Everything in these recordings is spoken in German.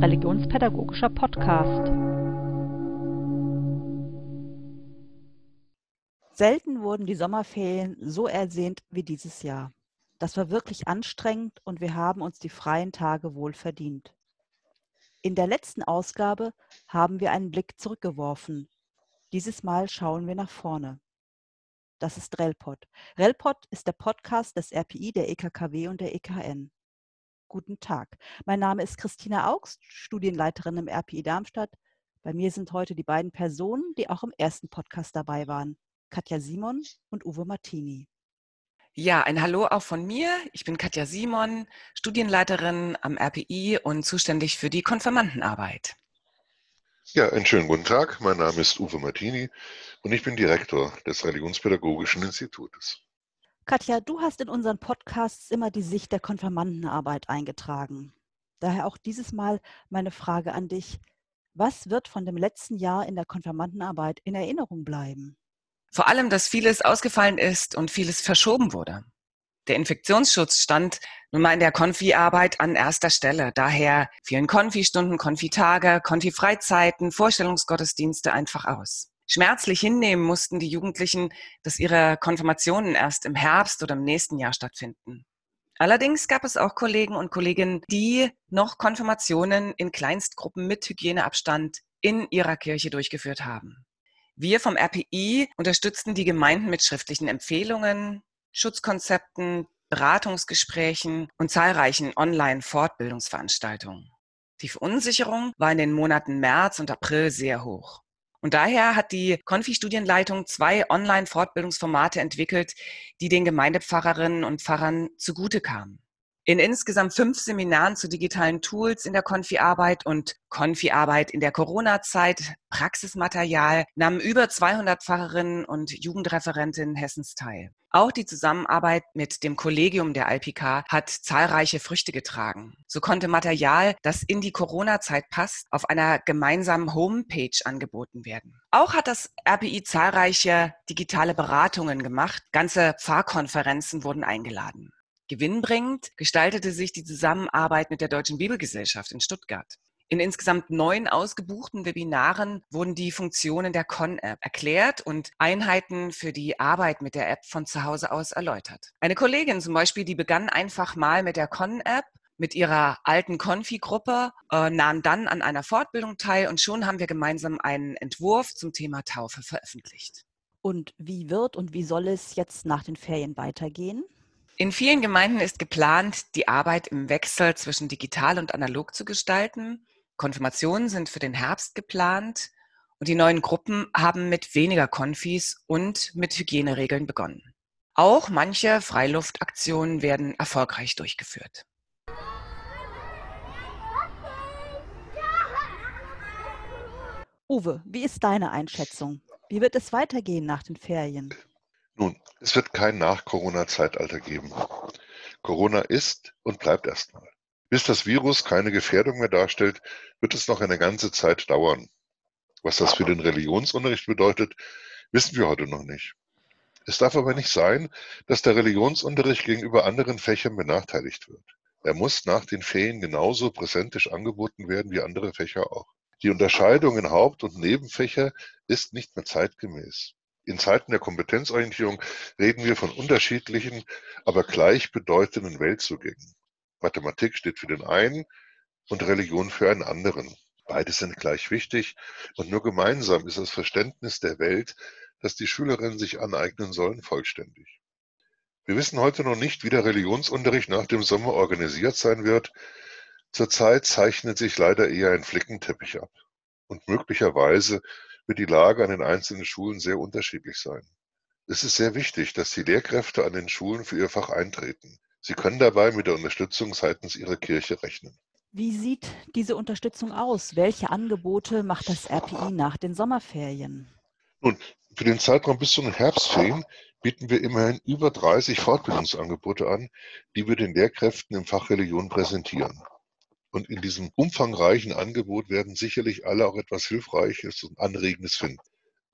religionspädagogischer Podcast. Selten wurden die Sommerferien so ersehnt wie dieses Jahr. Das war wirklich anstrengend und wir haben uns die freien Tage wohl verdient. In der letzten Ausgabe haben wir einen Blick zurückgeworfen. Dieses Mal schauen wir nach vorne. Das ist RELPOD. RELPOD ist der Podcast des RPI, der EKKW und der EKN. Guten Tag. Mein Name ist Christina Augst, Studienleiterin im RPI Darmstadt. Bei mir sind heute die beiden Personen, die auch im ersten Podcast dabei waren. Katja Simon und Uwe Martini. Ja, ein Hallo auch von mir. Ich bin Katja Simon, Studienleiterin am RPI und zuständig für die Konfirmandenarbeit. Ja, einen schönen guten Tag. Mein Name ist Uwe Martini und ich bin Direktor des Religionspädagogischen Institutes. Katja, du hast in unseren Podcasts immer die Sicht der Konfirmandenarbeit eingetragen. Daher auch dieses Mal meine Frage an dich. Was wird von dem letzten Jahr in der Konfirmandenarbeit in Erinnerung bleiben? Vor allem, dass vieles ausgefallen ist und vieles verschoben wurde. Der Infektionsschutz stand nun mal in der Konfi-Arbeit an erster Stelle. Daher fielen Konfi-Stunden, Konfi-Tage, Konfi-Freizeiten, Vorstellungsgottesdienste einfach aus schmerzlich hinnehmen mussten die Jugendlichen, dass ihre Konfirmationen erst im Herbst oder im nächsten Jahr stattfinden. Allerdings gab es auch Kollegen und Kolleginnen, die noch Konfirmationen in Kleinstgruppen mit Hygieneabstand in ihrer Kirche durchgeführt haben. Wir vom RPI unterstützten die Gemeinden mit schriftlichen Empfehlungen, Schutzkonzepten, Beratungsgesprächen und zahlreichen Online-Fortbildungsveranstaltungen. Die Verunsicherung war in den Monaten März und April sehr hoch. Und daher hat die Konfi-Studienleitung zwei Online-Fortbildungsformate entwickelt, die den Gemeindepfarrerinnen und Pfarrern zugute kamen. In insgesamt fünf Seminaren zu digitalen Tools in der Konfi-Arbeit und Konfi-Arbeit in der Corona-Zeit, Praxismaterial, nahmen über 200 Pfarrerinnen und Jugendreferentinnen Hessens teil. Auch die Zusammenarbeit mit dem Kollegium der Alpika hat zahlreiche Früchte getragen. So konnte Material, das in die Corona-Zeit passt, auf einer gemeinsamen Homepage angeboten werden. Auch hat das RPI zahlreiche digitale Beratungen gemacht. Ganze Pfarrkonferenzen wurden eingeladen. Gewinnbringend gestaltete sich die Zusammenarbeit mit der Deutschen Bibelgesellschaft in Stuttgart. In insgesamt neun ausgebuchten Webinaren wurden die Funktionen der Con-App erklärt und Einheiten für die Arbeit mit der App von zu Hause aus erläutert. Eine Kollegin zum Beispiel, die begann einfach mal mit der Con-App mit ihrer alten Konfi-Gruppe, äh, nahm dann an einer Fortbildung teil und schon haben wir gemeinsam einen Entwurf zum Thema Taufe veröffentlicht. Und wie wird und wie soll es jetzt nach den Ferien weitergehen? In vielen Gemeinden ist geplant, die Arbeit im Wechsel zwischen digital und analog zu gestalten. Konfirmationen sind für den Herbst geplant und die neuen Gruppen haben mit weniger Konfis und mit Hygieneregeln begonnen. Auch manche Freiluftaktionen werden erfolgreich durchgeführt. Uwe, wie ist deine Einschätzung? Wie wird es weitergehen nach den Ferien? Nun, es wird kein Nach-Corona-Zeitalter geben. Corona ist und bleibt erstmal. Bis das Virus keine Gefährdung mehr darstellt, wird es noch eine ganze Zeit dauern. Was das für den Religionsunterricht bedeutet, wissen wir heute noch nicht. Es darf aber nicht sein, dass der Religionsunterricht gegenüber anderen Fächern benachteiligt wird. Er muss nach den Ferien genauso präsentisch angeboten werden wie andere Fächer auch. Die Unterscheidung in Haupt- und Nebenfächer ist nicht mehr zeitgemäß. In Zeiten der Kompetenzorientierung reden wir von unterschiedlichen, aber gleichbedeutenden Weltzugängen. Mathematik steht für den einen und Religion für einen anderen. Beide sind gleich wichtig und nur gemeinsam ist das Verständnis der Welt, das die Schülerinnen sich aneignen sollen, vollständig. Wir wissen heute noch nicht, wie der Religionsunterricht nach dem Sommer organisiert sein wird. Zurzeit zeichnet sich leider eher ein Flickenteppich ab. Und möglicherweise wird die Lage an den einzelnen Schulen sehr unterschiedlich sein. Es ist sehr wichtig, dass die Lehrkräfte an den Schulen für ihr Fach eintreten. Sie können dabei mit der Unterstützung seitens ihrer Kirche rechnen. Wie sieht diese Unterstützung aus? Welche Angebote macht das RPI nach den Sommerferien? Nun, für den Zeitraum bis zu den Herbstferien bieten wir immerhin über 30 Fortbildungsangebote an, die wir den Lehrkräften im Fach Religion präsentieren. Und in diesem umfangreichen Angebot werden sicherlich alle auch etwas Hilfreiches und Anregendes finden.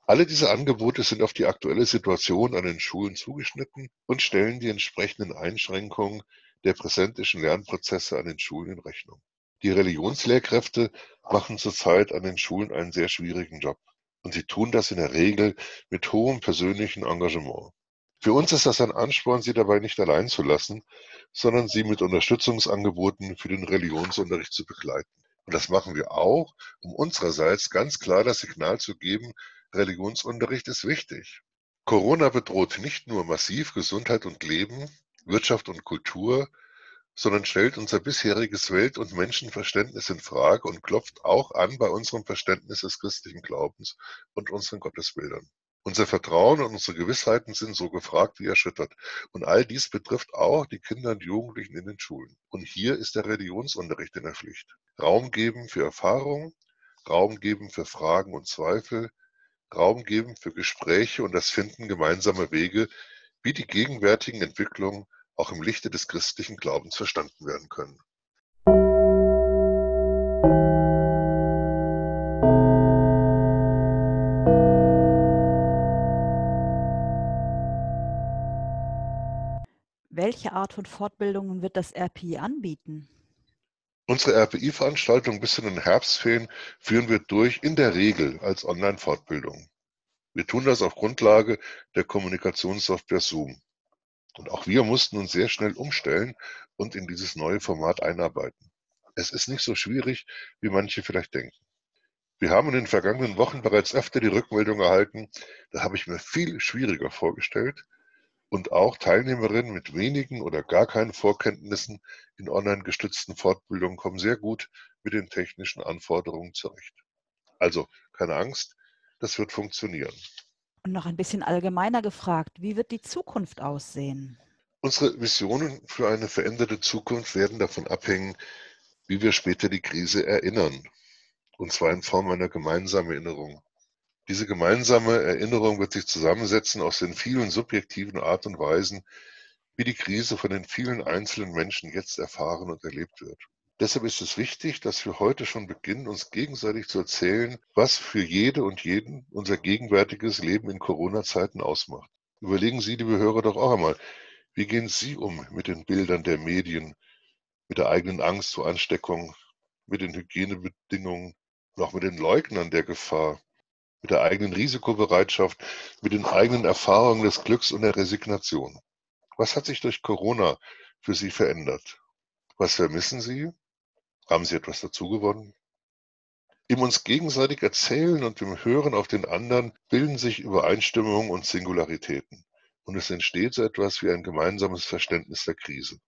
Alle diese Angebote sind auf die aktuelle Situation an den Schulen zugeschnitten und stellen die entsprechenden Einschränkungen der präsentischen Lernprozesse an den Schulen in Rechnung. Die Religionslehrkräfte machen zurzeit an den Schulen einen sehr schwierigen Job. Und sie tun das in der Regel mit hohem persönlichen Engagement. Für uns ist das ein Ansporn, sie dabei nicht allein zu lassen, sondern sie mit Unterstützungsangeboten für den Religionsunterricht zu begleiten. Und das machen wir auch, um unsererseits ganz klar das Signal zu geben, Religionsunterricht ist wichtig. Corona bedroht nicht nur massiv Gesundheit und Leben, Wirtschaft und Kultur, sondern stellt unser bisheriges Welt- und Menschenverständnis in Frage und klopft auch an bei unserem Verständnis des christlichen Glaubens und unseren Gottesbildern. Unser Vertrauen und unsere Gewissheiten sind so gefragt wie erschüttert. Und all dies betrifft auch die Kinder und Jugendlichen in den Schulen. Und hier ist der Religionsunterricht in der Pflicht. Raum geben für Erfahrung, Raum geben für Fragen und Zweifel, Raum geben für Gespräche und das Finden gemeinsamer Wege, wie die gegenwärtigen Entwicklungen auch im Lichte des christlichen Glaubens verstanden werden können. Welche Art von Fortbildungen wird das RPI anbieten? Unsere RPI-Veranstaltung bis in den Herbstferien führen wir durch, in der Regel als Online-Fortbildung. Wir tun das auf Grundlage der Kommunikationssoftware Zoom. Und auch wir mussten uns sehr schnell umstellen und in dieses neue Format einarbeiten. Es ist nicht so schwierig, wie manche vielleicht denken. Wir haben in den vergangenen Wochen bereits öfter die Rückmeldung erhalten, da habe ich mir viel schwieriger vorgestellt, und auch Teilnehmerinnen mit wenigen oder gar keinen Vorkenntnissen in online gestützten Fortbildungen kommen sehr gut mit den technischen Anforderungen zurecht. Also keine Angst, das wird funktionieren. Und noch ein bisschen allgemeiner gefragt, wie wird die Zukunft aussehen? Unsere Visionen für eine veränderte Zukunft werden davon abhängen, wie wir später die Krise erinnern. Und zwar in Form einer gemeinsamen Erinnerung. Diese gemeinsame Erinnerung wird sich zusammensetzen aus den vielen subjektiven Art und Weisen, wie die Krise von den vielen einzelnen Menschen jetzt erfahren und erlebt wird. Deshalb ist es wichtig, dass wir heute schon beginnen, uns gegenseitig zu erzählen, was für jede und jeden unser gegenwärtiges Leben in Corona-Zeiten ausmacht. Überlegen Sie, liebe Hörer, doch auch einmal, wie gehen Sie um mit den Bildern der Medien, mit der eigenen Angst vor Ansteckung, mit den Hygienebedingungen auch mit den Leugnern der Gefahr? Mit der eigenen Risikobereitschaft, mit den eigenen Erfahrungen des Glücks und der Resignation. Was hat sich durch Corona für Sie verändert? Was vermissen Sie? Haben Sie etwas dazugewonnen? Im uns gegenseitig erzählen und im Hören auf den anderen bilden sich Übereinstimmungen und Singularitäten. Und es entsteht so etwas wie ein gemeinsames Verständnis der Krise.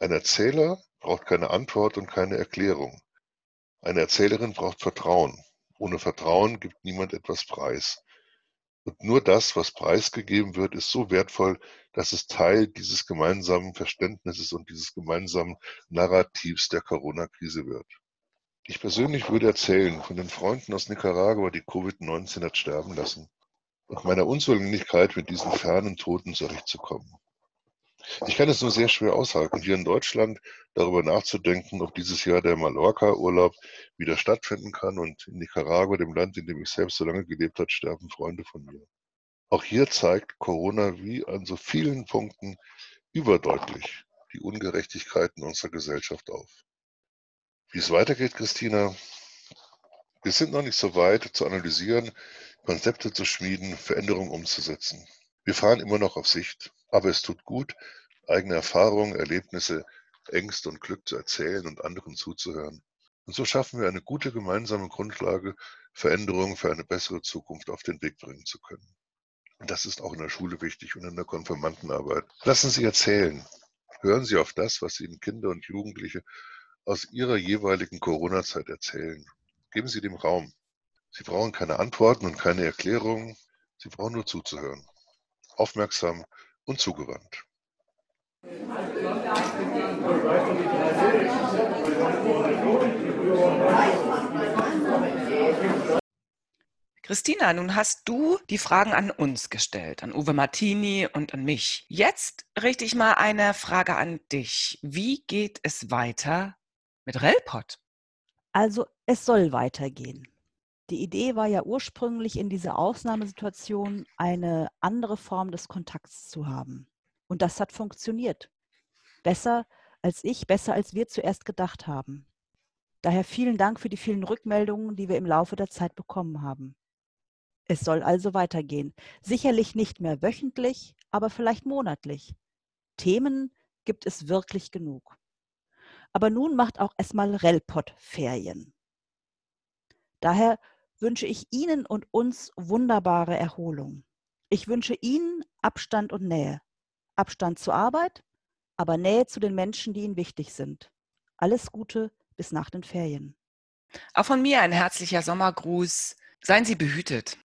Ein Erzähler braucht keine Antwort und keine Erklärung. Eine Erzählerin braucht Vertrauen. Ohne Vertrauen gibt niemand etwas preis. Und nur das, was preisgegeben wird, ist so wertvoll, dass es Teil dieses gemeinsamen Verständnisses und dieses gemeinsamen Narrativs der Corona-Krise wird. Ich persönlich würde erzählen von den Freunden aus Nicaragua, die Covid-19 hat sterben lassen und meiner Unzulänglichkeit, mit diesen fernen Toten zurechtzukommen. Ich kann es nur sehr schwer aushalten, hier in Deutschland darüber nachzudenken, ob dieses Jahr der Mallorca-Urlaub wieder stattfinden kann. Und in Nicaragua, dem Land, in dem ich selbst so lange gelebt habe, sterben Freunde von mir. Auch hier zeigt Corona wie an so vielen Punkten überdeutlich die Ungerechtigkeiten unserer Gesellschaft auf. Wie es weitergeht, Christina, wir sind noch nicht so weit zu analysieren, Konzepte zu schmieden, Veränderungen umzusetzen. Wir fahren immer noch auf Sicht. Aber es tut gut, eigene Erfahrungen, Erlebnisse, Ängste und Glück zu erzählen und anderen zuzuhören. Und so schaffen wir eine gute gemeinsame Grundlage, Veränderungen für eine bessere Zukunft auf den Weg bringen zu können. Und das ist auch in der Schule wichtig und in der Konfirmandenarbeit. Lassen Sie erzählen. Hören Sie auf das, was Ihnen Kinder und Jugendliche aus ihrer jeweiligen Corona-Zeit erzählen. Geben Sie dem Raum. Sie brauchen keine Antworten und keine Erklärungen. Sie brauchen nur zuzuhören. Aufmerksam und zugewandt. Christina, nun hast du die Fragen an uns gestellt, an Uwe Martini und an mich. Jetzt richte ich mal eine Frage an dich. Wie geht es weiter mit Relpot? Also es soll weitergehen. Die Idee war ja ursprünglich in dieser Ausnahmesituation eine andere Form des Kontakts zu haben. Und das hat funktioniert. Besser als ich, besser als wir zuerst gedacht haben. Daher vielen Dank für die vielen Rückmeldungen, die wir im Laufe der Zeit bekommen haben. Es soll also weitergehen. Sicherlich nicht mehr wöchentlich, aber vielleicht monatlich. Themen gibt es wirklich genug. Aber nun macht auch erstmal Relpot Ferien. Daher wünsche ich Ihnen und uns wunderbare Erholung. Ich wünsche Ihnen Abstand und Nähe. Abstand zur Arbeit, aber Nähe zu den Menschen, die Ihnen wichtig sind. Alles Gute bis nach den Ferien. Auch von mir ein herzlicher Sommergruß. Seien Sie behütet.